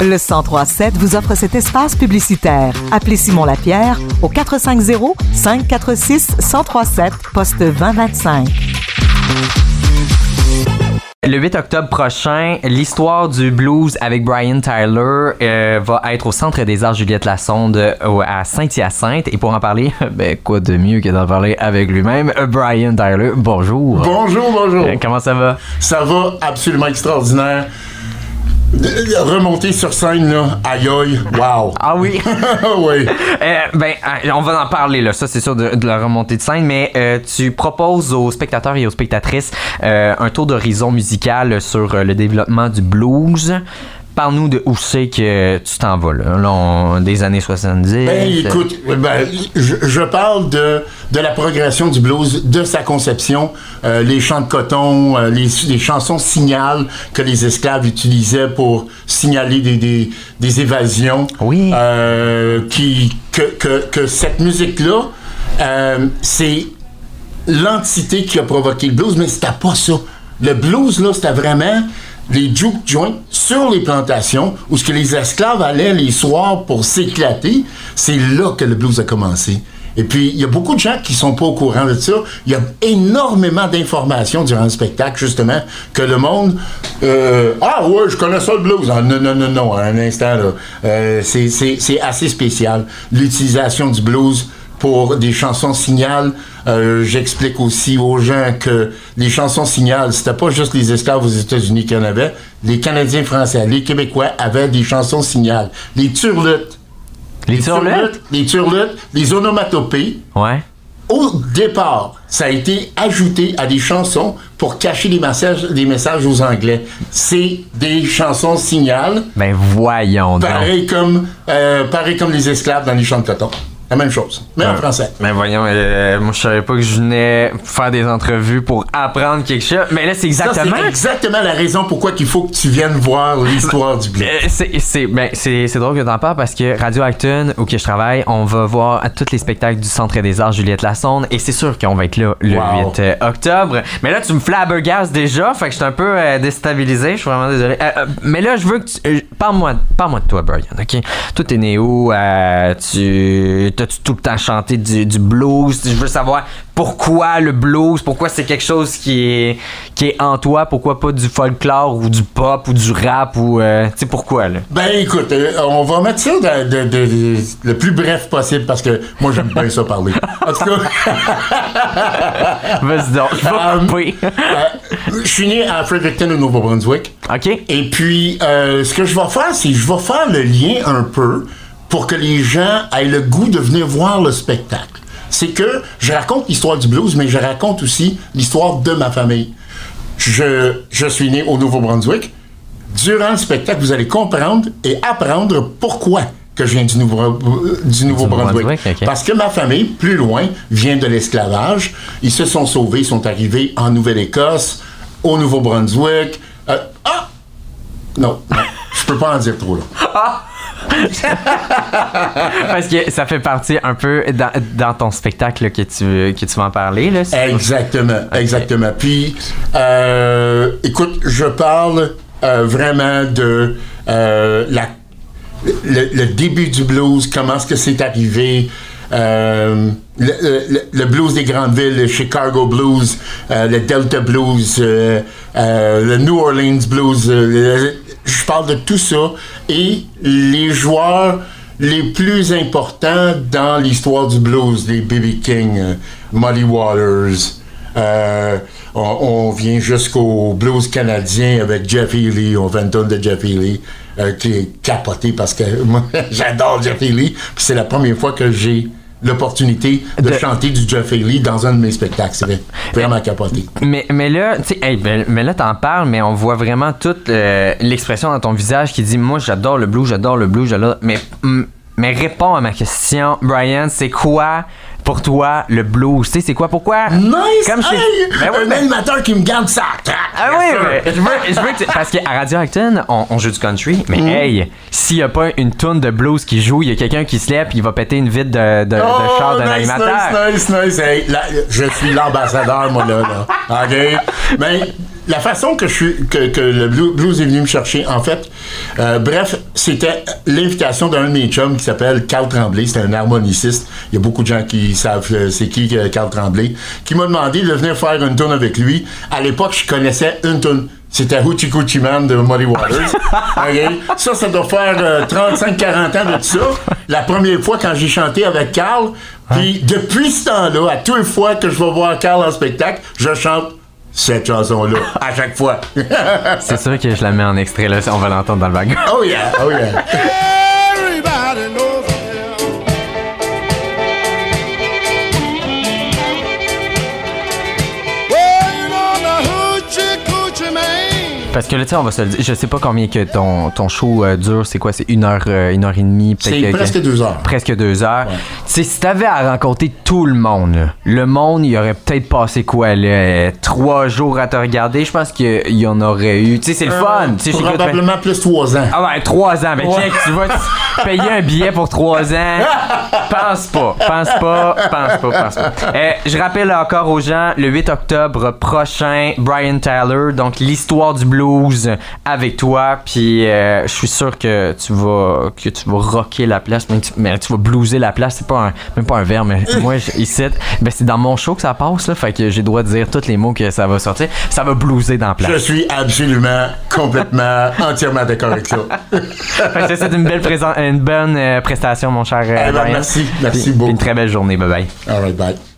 Le 1037 vous offre cet espace publicitaire. Appelez Simon Lapierre au 450 546 1037 poste 2025. Le 8 octobre prochain, l'histoire du blues avec Brian Tyler euh, va être au Centre des Arts Juliette Lassonde euh, à Saint-Hyacinthe. Et pour en parler, ben quoi de mieux que d'en parler avec lui-même, euh, Brian Tyler. Bonjour. Bonjour, bonjour. Euh, Comment ça va? Ça va absolument extraordinaire. Remonter sur scène, là, aïe aïe, wow. Ah oui. oui. Euh, ben, euh, on va en parler là, ça c'est sûr de, de la remontée de scène, mais euh, tu proposes aux spectateurs et aux spectatrices euh, un tour d'horizon musical sur le développement du blues. Parle-nous de où c'est que tu t'en vas là, Là, on- des années 70. Ben, écoute, ben, je, je parle de, de la progression du blues, de sa conception, euh, les chants de coton, euh, les, les chansons signales que les esclaves utilisaient pour signaler des, des, des évasions. Oui. Euh, qui, que, que, que cette musique-là, c'est l'entité qui a provoqué le blues, mais c'était pas ça. Le blues, là, c'était vraiment les juke joints sur les plantations où ce que les esclaves allaient les soirs pour s'éclater. C'est là que le blues a commencé. Et puis, il y a beaucoup de gens qui sont pas au courant de ça. Il y a énormément d'informations durant le spectacle, justement, que le monde... euh, ah ouais, je connais ça le blues. Ah, non, non, non, non, un instant, là. Euh, c'est assez spécial. L'utilisation du blues pour des chansons signales. Euh, J'explique aussi aux gens que les chansons signales, c'était pas juste les esclaves aux États-Unis qui en avaient. Les Canadiens français, les Québécois avaient des chansons signales. Les turlutes. les turlutes? Les turlutes, les onomatopées. Ouais. Au départ, ça a été ajouté à des chansons pour cacher les messages, des messages aux Anglais. C'est des chansons signales, Ben voyons donc. pareil comme, euh, pareil comme les esclaves dans les champs de coton. La même chose, mais en français. Ben voyons, euh, moi je savais pas que je venais faire des entrevues pour apprendre quelque chose. Mais là c'est exactement. c'est exactement la raison pourquoi il faut que tu viennes voir l'histoire du blues. Euh, c'est c'est ben, c'est c'est drôle que t'en parles parce que Radio Acton où que je travaille on va voir tous les spectacles du Centre des Arts Juliette Lassonde et c'est sûr qu'on va être là le Wow. 8 euh, octobre mais là tu me flabbergastes déjà fait que je suis un peu euh, déstabilisé je suis vraiment désolé Euh, mais là je veux que tu parle-moi parle-moi de toi Brian ok? Toi t'es né où? Tu t'as-tu tout le temps chanté du, du blues je veux savoir pourquoi le blues pourquoi c'est quelque chose qui est qui est en toi pourquoi pas du folklore ou du pop ou du rap ou euh, tu sais pourquoi là? Ben écoute, euh, on va mettre ça de- de- de- de- le plus bref possible parce que moi j'aime bien ça parler. En tout cas, Vas-y donc, je vais couper. euh, je suis né à Fredericton au Nouveau-Brunswick. OK. Et puis, ce que je vais faire, c'est que je vais faire le lien un peu pour que les gens aient le goût de venir voir le spectacle. C'est que je raconte l'histoire du blues, mais je raconte aussi l'histoire de ma famille. Je, je suis né au Nouveau-Brunswick. Durant le spectacle, vous allez comprendre et apprendre pourquoi que je viens du Nouveau- du Nouveau-Brunswick. Ok. Parce que ma famille, plus loin, vient de l'esclavage. Ils se sont sauvés, ils sont arrivés en Nouvelle-Écosse, au Nouveau-Brunswick. Euh, ah! Non, non, je peux pas en dire trop, là. Parce que ça fait partie un peu dans, dans ton spectacle que, tu, que tu vas en parler. Là, Exactement, exactement. Puis, euh, écoute, je parle euh, vraiment de euh, la, le, le début du blues, comment est-ce que c'est arrivé. euh, le, le- le blues des grandes villes, le Chicago blues, euh, le Delta blues, euh, le New Orleans blues. le- je parle de tout ça et les joueurs les plus importants dans l'histoire du blues, les B.B. King, euh, Muddy Waters. euh, on, vient jusqu'au blues canadien avec Jeff Healey, on fait de Jeff Healey, euh, qui est capoté parce que moi, j'adore Jeff Healey. Puis c'est la première fois que j'ai l'opportunité de, De- chanter du Jeff Healey dans un de mes spectacles. C'est vraiment capoté. Mais, mais là, tu sais, hey, ben- mais là, t'en parles, mais on voit vraiment toute euh, l'expression dans ton visage qui dit Moi, j'adore le blues, j'adore le blues, j'adore. Mais, mais réponds à ma question, Brian, c'est quoi pour toi le blues? Tu sais, c'est quoi? Pourquoi? Nice! Comme je! Ben un animateur qui me garde ça. Ah oui, mais je veux, je veux que tu- parce qu'à Radio Acton, on, on joue du country, mais Mm. hey, s'il y a pas une tune de blues qui joue, il y a quelqu'un qui se lève il va péter une vitre de, de, de Oh, char d'un nice, animateur. Nice, nice, nice. Hey, là, je suis l'ambassadeur, moi, là. là. OK? Mais la façon que, je suis, que, que le blue- blues est venu me chercher, en fait, euh, bref, c'était l'invitation d'un de mes chums qui s'appelle Carl Tremblay. C'est un harmoniciste. Il y a beaucoup de gens qui savent euh, c'est qui euh, Carl Tremblay. Qui m'a demandé de venir faire une tune avec lui. À l'époque, je connaissais une tune. C'était Hoochie Coochie Man de Muddy Waters. OK? Ça, ça doit faire euh, 35-40 ans de ça. La première fois quand j'ai chanté avec Carl. Puis depuis ce temps-là, à toutes les fois que je vais voir Carl en spectacle, je chante cette chanson-là à chaque fois. C'est sûr que je la mets en extrait, là. On va l'entendre dans le wagon. oh yeah, oh yeah. Parce que là, tu sais, on va se le dire. Je sais pas combien que ton, ton show euh, dure. C'est quoi? C'est une heure, euh, une heure et demie? peut-être C'est que- presque deux heures. Presque deux heures. Ouais. Tu sais, si t'avais à rencontrer tout le monde, là, le monde, il aurait peut-être passé quoi, là? euh, Trois jours à te regarder. Je pense qu'il y en aurait eu. Tu sais, c'est le fun. Tu sais, j'écoute- Probablement plus trois ans. Ah ouais, trois ans. Ben check, tu vas te payer un billet pour trois ans. Pense pas, pense pas, pense pas, pense pas. Euh, je rappelle encore aux gens, le 8 octobre prochain, Brian Tyler, donc l'histoire du blues avec toi. Puis euh, je suis sûr que tu vas que tu vas rocker la place, mais tu, mais tu vas blueser la place. C'est pas un, même pas un verbe, mais moi je- ici, ben c'est dans mon show que ça passe là, fait que j'ai le droit de dire tous les mots que ça va sortir. Ça va blueser dans la place. Je suis absolument, complètement, entièrement d'accord avec ça. Fait que c'est une belle présent- une bonne euh, prestation, mon cher euh, Eh ben, merci, merci Puis- puis beaucoup. Une très belle journée. Bye bye. All right, bye.